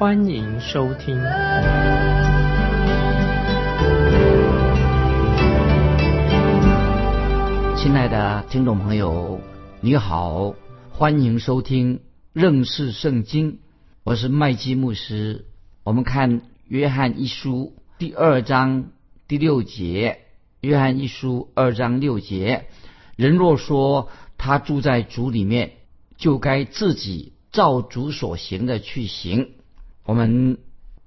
欢迎收听。亲爱的听众朋友，你好，欢迎收听认识圣经，我是麦基牧师。我们看约翰一书第二章第六节。约翰一书二章六节：人若说他住在主里面，就该自己照主所行的去行。我们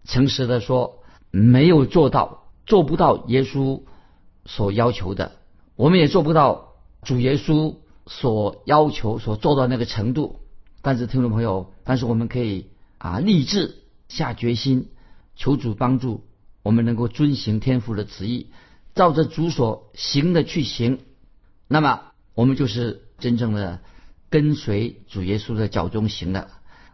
诚实的说，没有做到，做不到耶稣所要求的，我们也做不到主耶稣所要求所做到那个程度。但是听众朋友，但是我们可以啊立志下决心，求主帮助我们能够遵行天父的旨意。照着主所行的去行，那么我们就是真正的跟随主耶稣的脚中行的。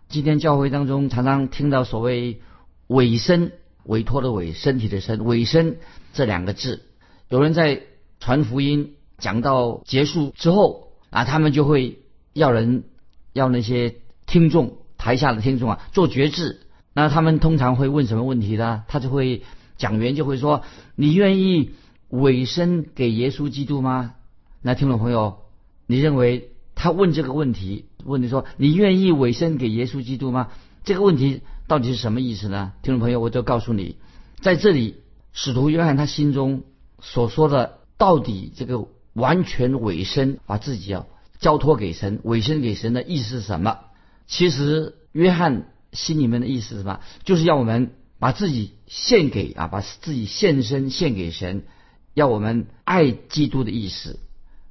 今天教会当中常常听到所谓“委身”，委托的委，身体的身，委身这两个字。有人在传福音讲到结束之后啊，他们就会要人要那些听众台下的听众啊做决志。那他们通常会问什么问题呢？他就会讲员就会说：“你愿意？”委身给耶稣基督吗？那听众朋友，你认为他问这个问题，问你说你愿意委身给耶稣基督吗？这个问题到底是什么意思呢？听众朋友，我就告诉你，在这里，使徒约翰他心中所说的，到底这个完全委身，把自己要交托给神，委身给神的意思是什么？其实约翰心里面的意思是什么？就是要我们把自己献给啊，把自己献身献给神。要我们爱基督的意思，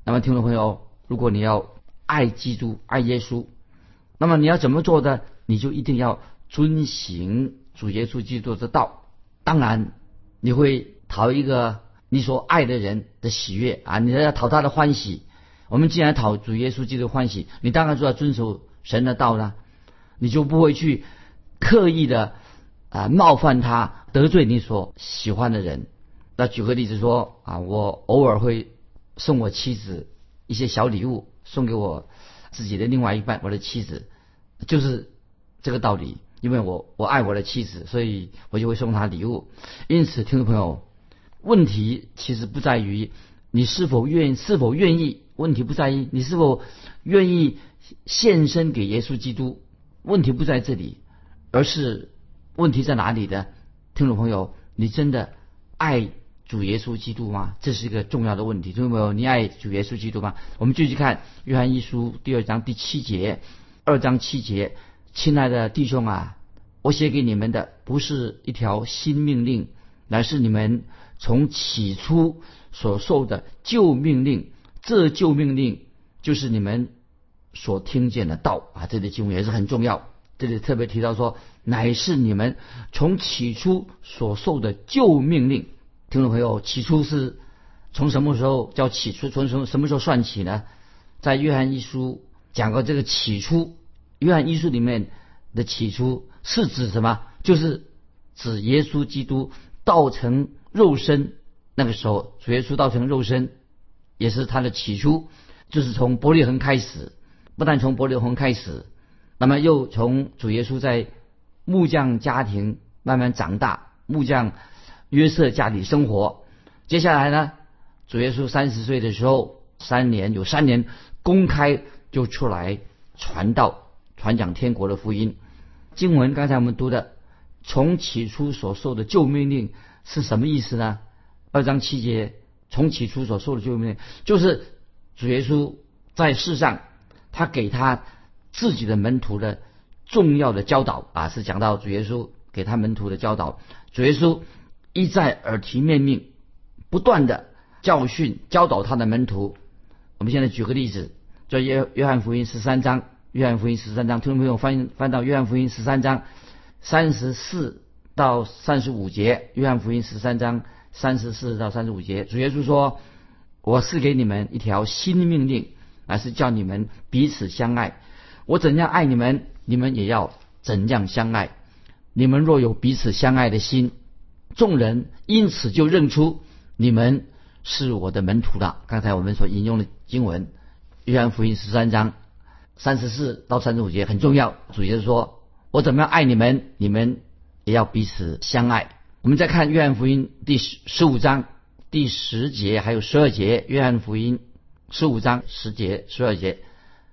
那么听众朋友，如果你要爱基督、爱耶稣，那么你要怎么做呢？你就一定要遵行主耶稣基督的道。当然，你会讨一个你所爱的人的喜悦啊，你要讨他的欢喜。我们既然讨主耶稣基督欢喜，你当然就要遵守神的道了，你就不会去刻意的啊冒犯他，得罪你所喜欢的人。那举个例子说啊，我偶尔会送我妻子一些小礼物，送给我自己的另外一半，我的妻子，就是这个道理。因为我我爱我的妻子，所以我就会送她礼物。因此，听众朋友，问题其实不在于你是否愿是否愿意，问题不在于你是否愿意献身给耶稣基督，问题不在这里，而是问题在哪里的？听众朋友，你真的爱？主耶稣基督吗？这是一个重要的问题，听众朋友，你爱主耶稣基督吗？我们继续看约翰一书第二章第七节，二章七节，亲爱的弟兄啊，我写给你们的不是一条新命令，乃是你们从起初所受的旧命令。这旧命令就是你们所听见的道啊，这里经文也是很重要。这里特别提到说，乃是你们从起初所受的旧命令。听众朋友，起初是从什么时候叫起初？从什什么时候算起呢？在约翰一书讲过这个起初。约翰一书里面的起初是指什么？就是指耶稣基督道成肉身那个时候，主耶稣道成肉身也是他的起初，就是从伯利恒开始。不但从伯利恒开始，那么又从主耶稣在木匠家庭慢慢长大，木匠。约瑟家里生活，接下来呢？主耶稣三十岁的时候，三年有三年公开就出来传道、传讲天国的福音。经文刚才我们读的，从起初所受的旧命令是什么意思呢？二章七节，从起初所受的旧命令，就是主耶稣在世上，他给他自己的门徒的重要的教导啊，是讲到主耶稣给他门徒的教导。主耶稣。一再耳提面命，不断的教训教导他的门徒。我们现在举个例子，叫约约翰福音十三章。约翰福音十三章，听众朋友翻翻到约翰福音十三章三十四到三十五节，约翰福音十三章三十四到三十五节，主耶稣说：“我是给你们一条新命令，而是叫你们彼此相爱。我怎样爱你们，你们也要怎样相爱。你们若有彼此相爱的心，众人因此就认出你们是我的门徒了。”刚才我们所引用的经文，约翰福音十三章三十四到三十五节很重要。主耶稣说：“我怎么样爱你们，你们。”也要彼此相爱。我们再看约翰福音第十十五章第十节，还有十二节。约翰福音十五章十节、十二节，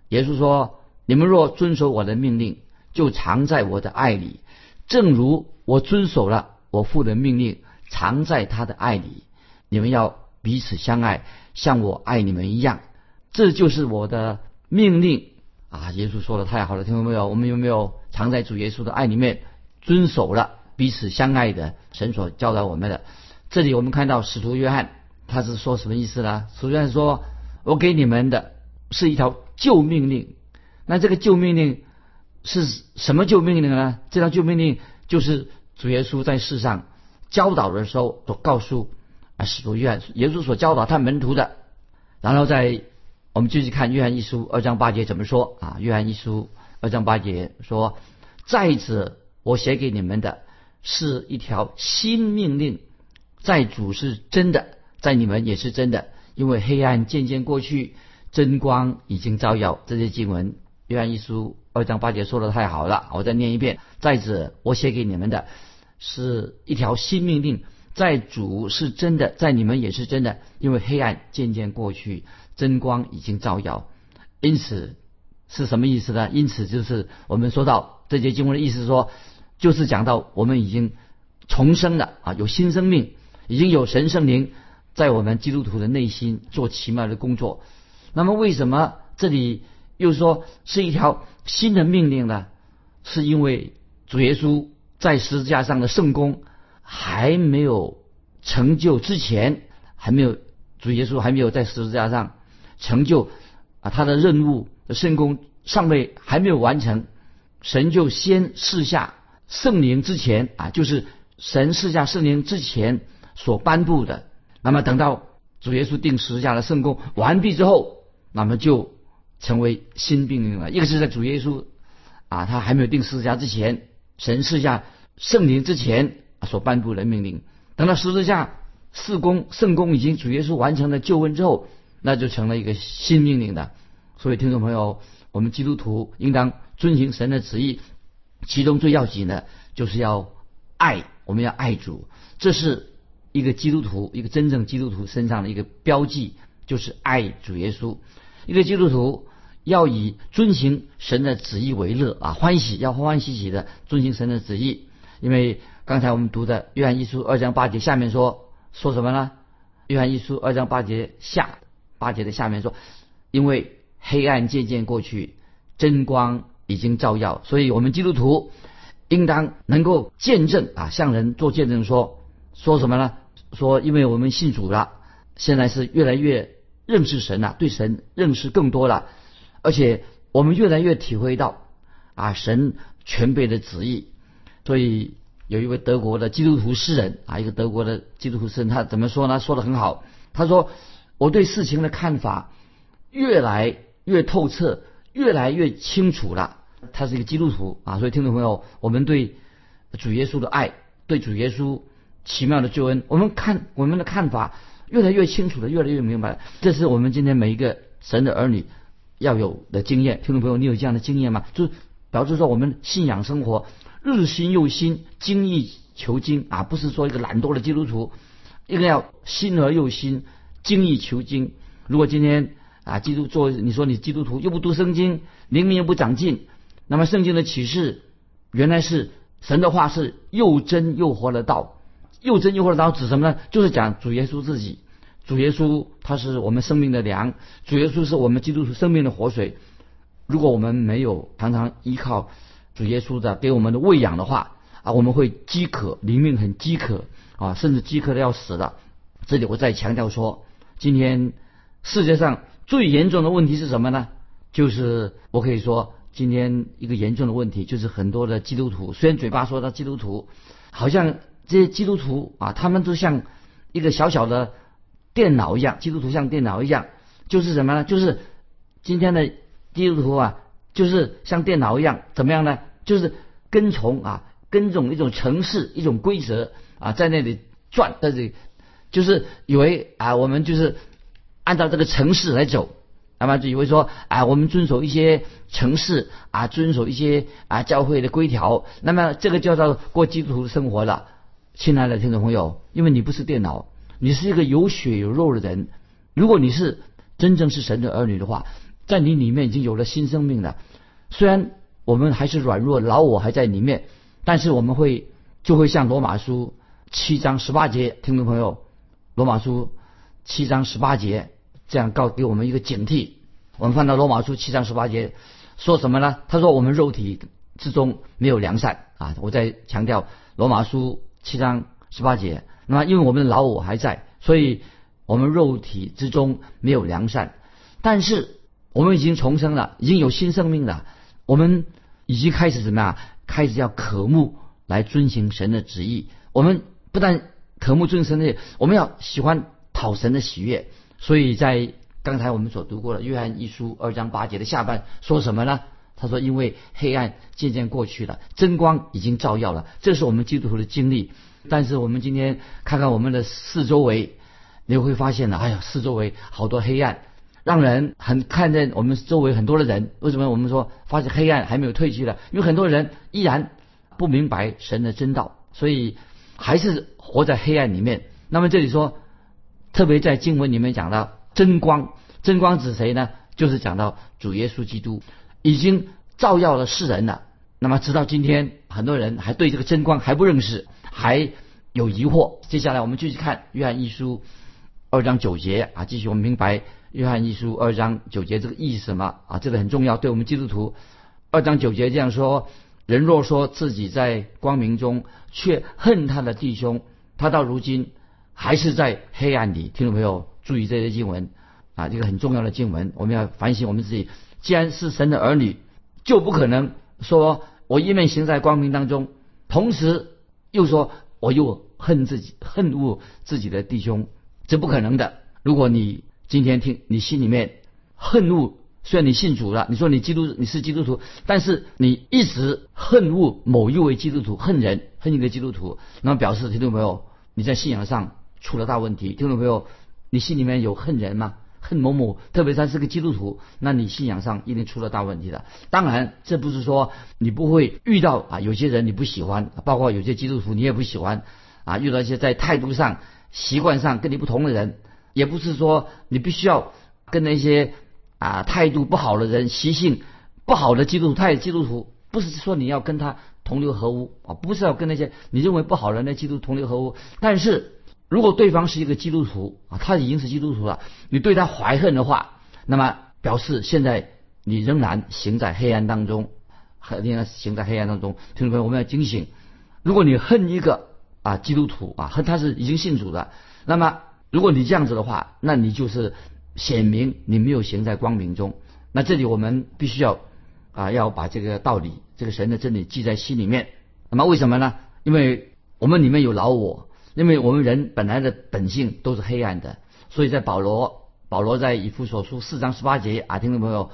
耶稣说：“你们若遵守我的命令，就藏在我的爱里，正如我遵守了我父的命令，藏在他的爱里。你们要彼此相爱，像我爱你们一样。这就是我的命令啊！”耶稣说的太好了，听到没有？我们有没有藏在主耶稣的爱里面？遵守了彼此相爱的神所教导我们的。这里我们看到使徒约翰他是说什么意思呢？使徒约翰说：“我给你们的是一条旧命令。”那这个旧命令是什么旧命令呢？这条旧命令就是主耶稣在世上教导的时候所告诉啊使徒约翰，耶稣所教导他门徒的。然后在我们继续看约翰一书二章八节怎么说啊？约翰一书二章八节说：“再者。”我写给你们的是一条新命令，在主是真的，在你们也是真的。因为黑暗渐渐过去，真光已经照耀。这些经文，约翰一书二章八节说的太好了，我再念一遍。再者，我写给你们的是一条新命令，在主是真的，在你们也是真的。因为黑暗渐渐过去，真光已经照耀。因此是什么意思呢？因此就是我们说到这节经文的意思说。就是讲到我们已经重生了啊，有新生命，已经有神圣灵在我们基督徒的内心做奇妙的工作。那么为什么这里又说是一条新的命令呢？是因为主耶稣在十字架上的圣功还没有成就之前，还没有主耶稣还没有在十字架上成就啊他的任务的圣功尚未还没有完成，神就先示下。圣灵之前啊，就是神示下圣灵之前所颁布的。那么等到主耶稣定十字架的圣功完毕之后，那么就成为新命令了。一个是在主耶稣啊，他还没有定十字架之前，神赐下圣灵之前所颁布的命令。等到十字架四公圣公已经主耶稣完成了救恩之后，那就成了一个新命令的。所以听众朋友，我们基督徒应当遵行神的旨意。其中最要紧的，就是要爱，我们要爱主，这是一个基督徒，一个真正基督徒身上的一个标记，就是爱主耶稣。一个基督徒要以遵行神的旨意为乐啊，欢喜，要欢欢喜喜的遵行神的旨意。因为刚才我们读的约翰一书二章八节下面说说什么呢？约翰一书二章八节下八节的下面说，因为黑暗渐渐过去，真光。已经照耀，所以我们基督徒应当能够见证啊，向人做见证，说说什么呢？说因为我们信主了，现在是越来越认识神呐，对神认识更多了，而且我们越来越体会到啊神全备的旨意。所以有一位德国的基督徒诗人啊，一个德国的基督徒诗人，他怎么说呢？说的很好，他说我对事情的看法越来越透彻。越来越清楚了，他是一个基督徒啊，所以听众朋友，我们对主耶稣的爱，对主耶稣奇妙的救恩，我们看我们的看法越来越清楚了，越来越明白了。这是我们今天每一个神的儿女要有的经验。听众朋友，你有这样的经验吗？就表示说，我们信仰生活日新又新，精益求精啊，不是说一个懒惰的基督徒，一个要新而又新，精益求精。如果今天。啊，基督做你说你基督徒又不读圣经，灵命又不长进，那么圣经的启示原来是神的话是又真又活的道，又真又活的道指什么呢？就是讲主耶稣自己，主耶稣他是我们生命的粮，主耶稣是我们基督徒生命的活水。如果我们没有常常依靠主耶稣的给我们的喂养的话啊，我们会饥渴，灵命很饥渴啊，甚至饥渴的要死了。这里我再强调说，今天世界上。最严重的问题是什么呢？就是我可以说，今天一个严重的问题就是很多的基督徒，虽然嘴巴说他基督徒，好像这些基督徒啊，他们都像一个小小的电脑一样，基督徒像电脑一样，就是什么呢？就是今天的基督徒啊，就是像电脑一样，怎么样呢？就是跟从啊，跟从一种城市、一种规则啊，在那里转，在这里就是以为啊，我们就是按照这个城市来走。那么就以为说啊，我们遵守一些城市啊，遵守一些啊教会的规条，那么这个叫做过基督徒的生活了。亲爱的听众朋友，因为你不是电脑，你是一个有血有肉的人。如果你是真正是神的儿女的话，在你里面已经有了新生命了。虽然我们还是软弱，老我还在里面，但是我们会就会像罗马书七章十八节，听众朋友，罗马书七章十八节。这样告给我们一个警惕。我们看到罗马书七章十八节说什么呢？他说我们肉体之中没有良善啊！我在强调罗马书七章十八节。那么因为我们的老我还在，所以我们肉体之中没有良善。但是我们已经重生了，已经有新生命了。我们已经开始怎么样？开始要渴慕来遵行神的旨意。我们不但渴慕遵神的，我们要喜欢讨神的喜悦。所以在刚才我们所读过的约翰一书二章八节的下半说什么呢？他说：“因为黑暗渐渐过去了，真光已经照耀了。”这是我们基督徒的经历。但是我们今天看看我们的四周围，你会发现呢，哎呀，四周围好多黑暗，让人很看见我们周围很多的人。为什么我们说发现黑暗还没有退去呢？因为很多人依然不明白神的真道，所以还是活在黑暗里面。那么这里说。特别在经文里面讲到真光，真光指谁呢？就是讲到主耶稣基督已经照耀了世人了。那么直到今天，很多人还对这个真光还不认识，还有疑惑。接下来我们继续看约翰一书二章九节啊，继续我们明白约翰一书二章九节这个意思什么啊？这个很重要，对我们基督徒。二章九节这样说：人若说自己在光明中，却恨他的弟兄，他到如今。还是在黑暗里，听众朋友注意这些经文啊，这个很重要的经文，我们要反省我们自己。既然是神的儿女，就不可能说我一面行在光明当中，同时又说我又恨自己、恨恶自己的弟兄，这不可能的。如果你今天听你心里面恨恶，虽然你信主了，你说你基督你是基督徒，但是你一直恨恶某一位基督徒，恨人恨一个基督徒，那么表示听众朋友你在信仰上。出了大问题，听众朋友，你心里面有恨人吗？恨某某，特别他是个基督徒，那你信仰上一定出了大问题的。当然，这不是说你不会遇到啊，有些人你不喜欢，包括有些基督徒你也不喜欢啊。遇到一些在态度上、习惯上跟你不同的人，也不是说你必须要跟那些啊态度不好的人、习性不好的基督徒、太基督徒，不是说你要跟他同流合污啊，不是要跟那些你认为不好的那基督同流合污，但是。如果对方是一个基督徒啊，他已经是基督徒了，你对他怀恨的话，那么表示现在你仍然行在黑暗当中，还仍然行在黑暗当中。听众朋友，我们要警醒。如果你恨一个啊基督徒啊，恨他是已经信主的，那么如果你这样子的话，那你就是显明你没有行在光明中。那这里我们必须要啊要把这个道理，这个神的真理记在心里面。那么为什么呢？因为我们里面有老我。因为我们人本来的本性都是黑暗的，所以在保罗保罗在以弗所书四章十八节啊，听众朋友，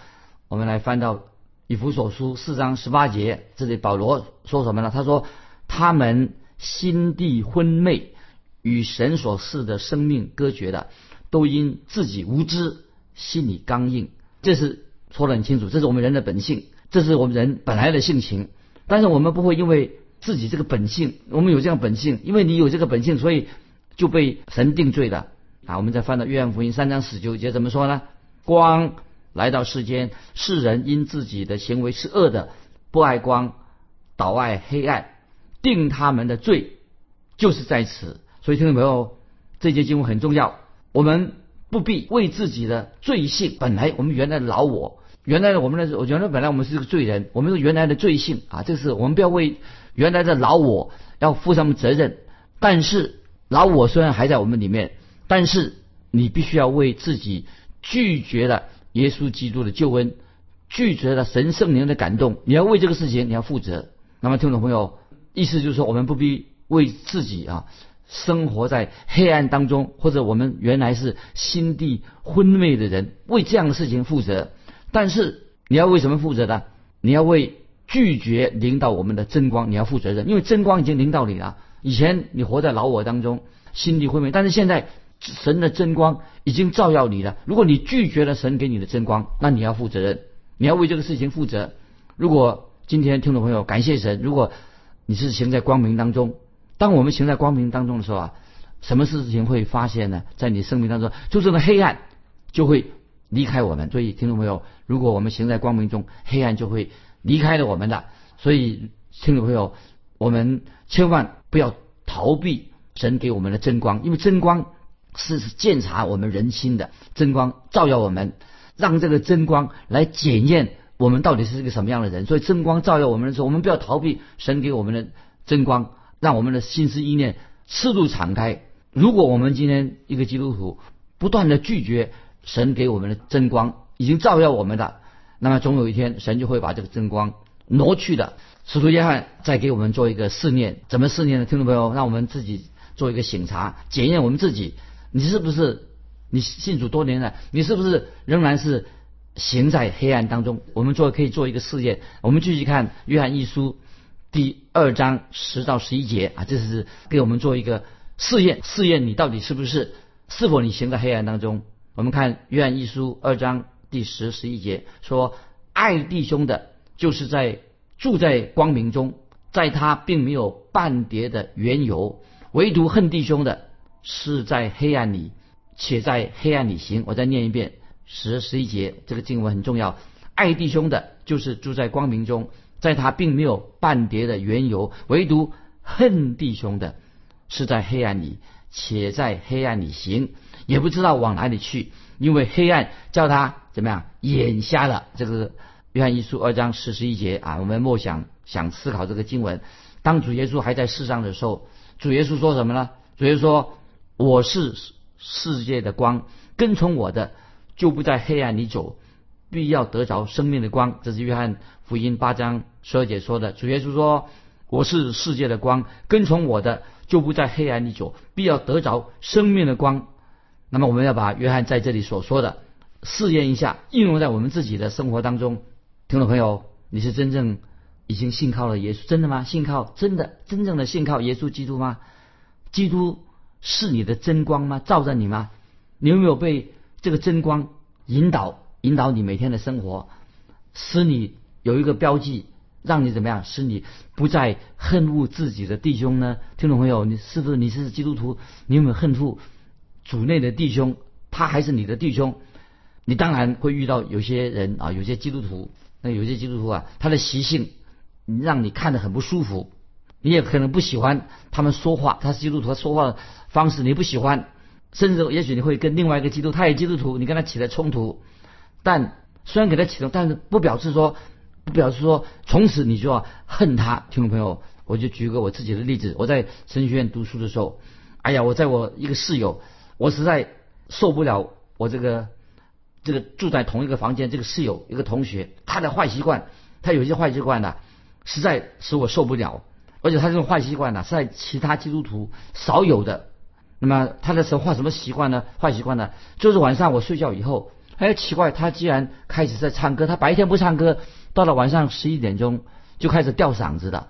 我们来翻到以弗所书四章十八节，这里保罗说什么呢？他说他们心地昏昧，与神所赐的生命隔绝的，都因自己无知，心里刚硬。这是说得很清楚，这是我们人的本性，这是我们人本来的性情。但是我们不会因为。自己这个本性，我们有这样本性，因为你有这个本性，所以就被神定罪了啊！我们再翻到约翰福音三章十九节，怎么说呢？光来到世间，世人因自己的行为是恶的，不爱光，倒爱黑暗，定他们的罪就是在此。所以听众朋友，这节经文很重要，我们不必为自己的罪性，本来我们原来的老我，原来我们的，我原来本来我们是个罪人，我们是原来的罪性啊，这是我们不要为。原来的老我要负什么责任？但是老我虽然还在我们里面，但是你必须要为自己拒绝了耶稣基督的救恩，拒绝了神圣灵的感动，你要为这个事情你要负责。那么听众朋友，意思就是说，我们不必为自己啊生活在黑暗当中，或者我们原来是心地昏昧的人，为这样的事情负责。但是你要为什么负责呢？你要为拒绝领导我们的真光，你要负责任，因为真光已经领导你了。以前你活在老我当中，心地昏昧，但是现在神的真光已经照耀你了。如果你拒绝了神给你的真光，那你要负责任，你要为这个事情负责。如果今天听众朋友感谢神，如果你是行在光明当中，当我们行在光明当中的时候啊，什么事情会发现呢？在你生命当中，就这个黑暗就会离开我们。所以听众朋友，如果我们行在光明中，黑暗就会离开了我们的。所以听众朋友，我们千万不要逃避神给我们的真光，因为真光是鉴察我们人心的，真光照耀我们，让这个真光来检验。我们到底是一个什么样的人？所以真光照耀我们的时候，我们不要逃避神给我们的真光，让我们的心思意念赤度敞开。如果我们今天一个基督徒不断的拒绝神给我们的真光，已经照耀我们的，那么总有一天神就会把这个真光挪去的。使徒约翰再给我们做一个试验，怎么试验呢？听众朋友，让我们自己做一个醒察，检验我们自己，你是不是你信主多年了？你是不是仍然是？行在黑暗当中，我们做可以做一个试验。我们继续看约翰一书第二章十到十一节啊，这是给我们做一个试验，试验你到底是不是是否你行在黑暗当中。我们看约翰一书二章第十十一节说：“爱弟兄的，就是在住在光明中，在他并没有半叠的缘由；唯独恨弟兄的，是在黑暗里，且在黑暗里行。”我再念一遍。十十一节，这个经文很重要。爱弟兄的，就是住在光明中，在他并没有半叠的缘由；唯独恨弟兄的，是在黑暗里，且在黑暗里行，也不知道往哪里去，因为黑暗叫他怎么样，眼瞎了。这个约翰一书二章四十一节啊，我们默想想思考这个经文。当主耶稣还在世上的时候，主耶稣说什么呢？主耶稣说：“我是世界的光，跟从我的。”就不在黑暗里走，必要得着生命的光。这是约翰福音八章十二节说的。主耶稣说：“我是世界的光，跟从我的就不在黑暗里走，必要得着生命的光。”那么我们要把约翰在这里所说的试验一下，应用在我们自己的生活当中。听众朋友，你是真正已经信靠了耶稣，真的吗？信靠真的真正的信靠耶稣基督吗？基督是你的真光吗？照着你吗？你有没有被？这个真光引导引导你每天的生活，使你有一个标记，让你怎么样？使你不再恨恶自己的弟兄呢？听众朋友，你是不是你是基督徒？你有没有恨恶主内的弟兄？他还是你的弟兄？你当然会遇到有些人啊，有些基督徒，那有些基督徒啊，他的习性让你看得很不舒服，你也可能不喜欢他们说话，他是基督徒，他说话的方式你不喜欢。甚至也许你会跟另外一个基督，他也基督徒，你跟他起了冲突，但虽然给他起冲但是不表示说，不表示说从此你就要恨他。听众朋友，我就举个我自己的例子，我在神学院读书的时候，哎呀，我在我一个室友，我实在受不了我这个这个住在同一个房间这个室友一个同学，他的坏习惯，他有些坏习惯呢，实在使我受不了，而且他这种坏习惯呢，是在其他基督徒少有的。那么他的时候坏什么习惯呢？坏习惯呢？就是晚上我睡觉以后，哎，奇怪，他既然开始在唱歌，他白天不唱歌，到了晚上十一点钟就开始吊嗓子的，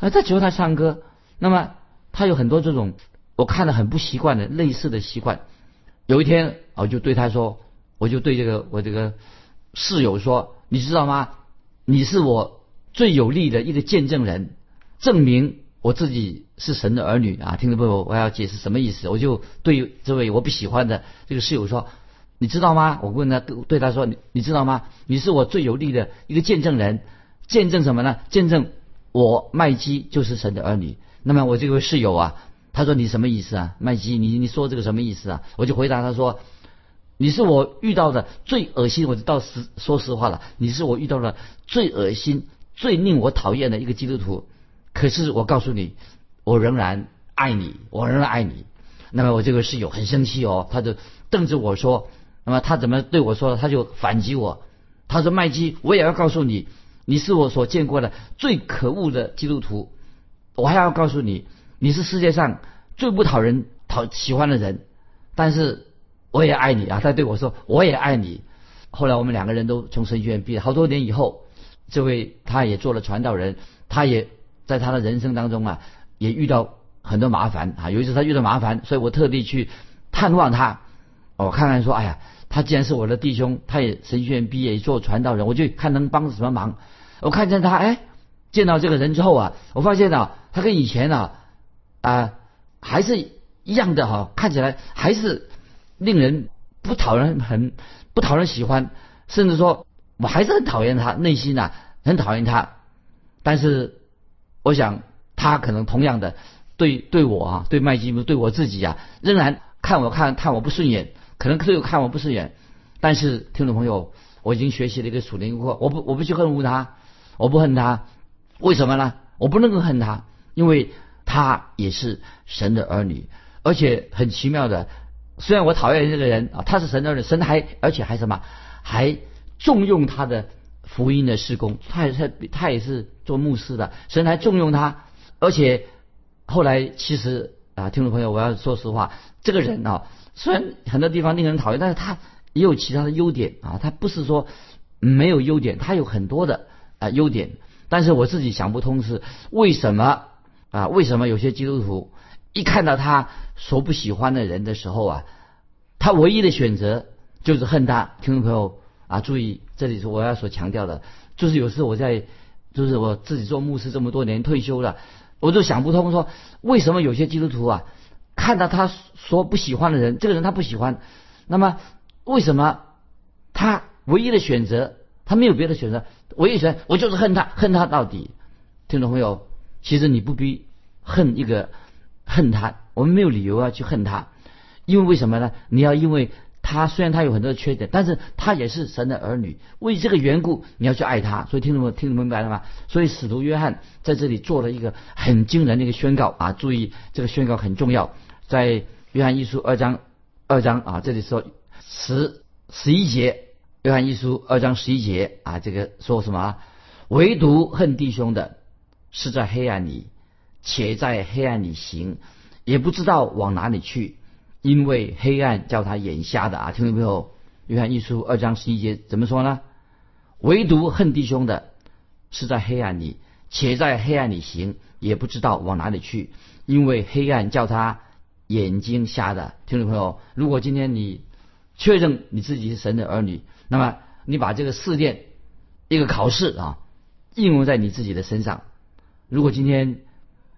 啊，这只有他唱歌。那么他有很多这种我看了很不习惯的类似的习惯。有一天我就对他说，我就对这个我这个室友说，你知道吗？你是我最有力的一个见证人，证明。我自己是神的儿女啊，听众朋友，我要解释什么意思？我就对这位我不喜欢的这个室友说：“你知道吗？”我问他，对他说：“你你知道吗？你是我最有力的一个见证人，见证什么呢？见证我麦基就是神的儿女。”那么我这位室友啊，他说：“你什么意思啊？麦基，你你说这个什么意思啊？”我就回答他说：“你是我遇到的最恶心，我就到实说实话了，你是我遇到的最恶心、最令我讨厌的一个基督徒。”可是我告诉你，我仍然爱你，我仍然爱你。那么我这个室友很生气哦，他就瞪着我说：“那么他怎么对我说？他就反击我。他说：麦基，我也要告诉你，你是我所见过的最可恶的基督徒。我还要告诉你，你是世界上最不讨人讨喜欢的人，但是我也爱你啊。他对我说，我也爱你。后来我们两个人都从神学院毕业，好多年以后，这位他也做了传道人，他也在他的人生当中啊，也遇到很多麻烦啊。有一次他遇到麻烦，所以我特地去探望他，我看看说，哎呀，他既然是我的弟兄，他也神学院毕业做传道人，我就看能帮什么忙。我看见他，哎，见到这个人之后啊，我发现啊，他跟以前啊啊还是一样的哈，看起来还是令人不讨人很。不讨人喜欢，甚至说我还是很讨厌他，内心呐很讨厌他。但是我想他可能同样的对对我啊，对麦基姆，对我自己啊，仍然看我看看我不顺眼，可能都有看我不顺眼。但是听众朋友，我已经学习了一个属灵课，我不我不去恨恶他，我不恨他，为什么呢？我不能够恨他，因为他也是神的儿女，而且很奇妙的。虽然我讨厌这个人啊，他是神的人，神还而且还什么，还重用他的福音的施工，他也是他也是做牧师的，神还重用他，而且后来其实啊，听众朋友，我要说实话，这个人啊，虽然很多地方令人讨厌，但是他也有其他的优点啊，他不是说没有优点，他有很多的啊优点，但是我自己想不通是为什么啊，为什么有些基督徒？一看到他所不喜欢的人的时候啊，他唯一的选择就是恨他。听众朋友啊，注意，这里是我要所强调的，就是有时我在，就是我自己做牧师这么多年退休了，我就想不通，说为什么有些基督徒啊，看到他所不喜欢的人，这个人他不喜欢，那么为什么他唯一的选择，他没有别的选择，唯一选我就是恨他，恨他到底。听众朋友，其实你不必恨一个。恨他，我们没有理由要去恨他，因为为什么呢？你要因为他虽然他有很多的缺点，但是他也是神的儿女，为这个缘故你要去爱他。所以听懂听懂明白了吗？所以使徒约翰在这里做了一个很惊人的一个宣告啊！注意这个宣告很重要，在约翰一书二章二章啊，这里说十十一节，约翰一书二章十一节啊，这个说什么？唯独恨弟兄的是在黑暗里。且在黑暗里行，也不知道往哪里去，因为黑暗叫他眼瞎的啊！听众朋友，约翰一书二章十一节怎么说呢？唯独恨弟兄的，是在黑暗里，且在黑暗里行，也不知道往哪里去，因为黑暗叫他眼睛瞎的。听众朋友，如果今天你确认你自己是神的儿女，那么你把这个试炼一个考试啊，应用在你自己的身上。如果今天，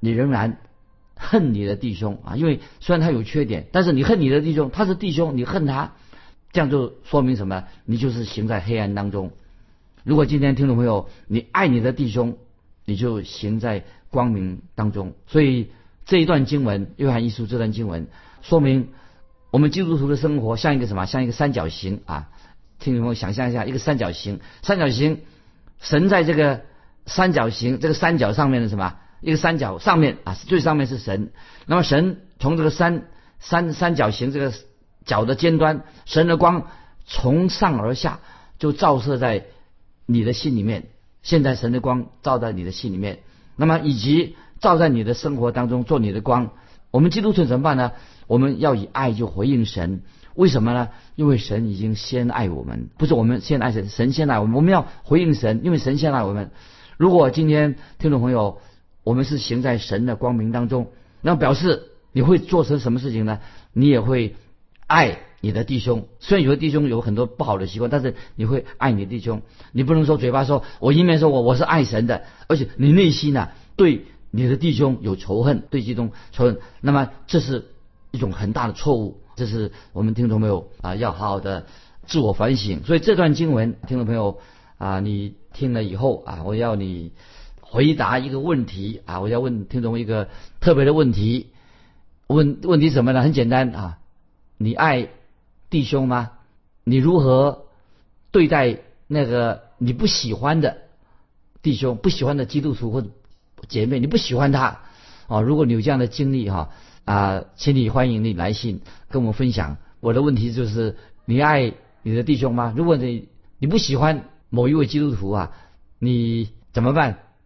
你仍然恨你的弟兄啊，因为虽然他有缺点，但是你恨你的弟兄，他是弟兄，你恨他，这样就说明什么？你就是行在黑暗当中。如果今天听众朋友你爱你的弟兄，你就行在光明当中。所以这一段经文，约翰一书这段经文，说明我们基督徒的生活像一个什么？像一个三角形啊！听众朋友想象一下，一个三角形，三角形，神在这个三角形这个三角上面的什么？一个三角上面啊，最上面是神。那么神从这个三三三角形这个角的尖端，神的光从上而下就照射在你的心里面。现在神的光照在你的心里面，那么以及照在你的生活当中做你的光。我们基督徒怎么办呢？我们要以爱就回应神。为什么呢？因为神已经先爱我们，不是我们先爱神，神先爱我们。我们要回应神，因为神先爱我们。如果今天听众朋友，我们是行在神的光明当中，那表示你会做成什么事情呢？你也会爱你的弟兄。虽然有的弟兄有很多不好的习惯，但是你会爱你弟兄。你不能说嘴巴说我一面说我我是爱神的，而且你内心呢对你的弟兄有仇恨，对弟兄仇恨。那么这是一种很大的错误。这是我们听众朋友啊要好好的自我反省。所以这段经文，听众朋友啊，你听了以后啊，我要你。回答一个问题啊！我要问听众一个特别的问题。问问题什么呢？很简单啊！你爱弟兄吗？你如何对待那个你不喜欢的弟兄、不喜欢的基督徒或姐妹？你不喜欢他啊？如果你有这样的经历哈啊，请你欢迎你来信跟我们分享。我的问题就是：你爱你的弟兄吗？如果你你不喜欢某一位基督徒啊，你怎么办？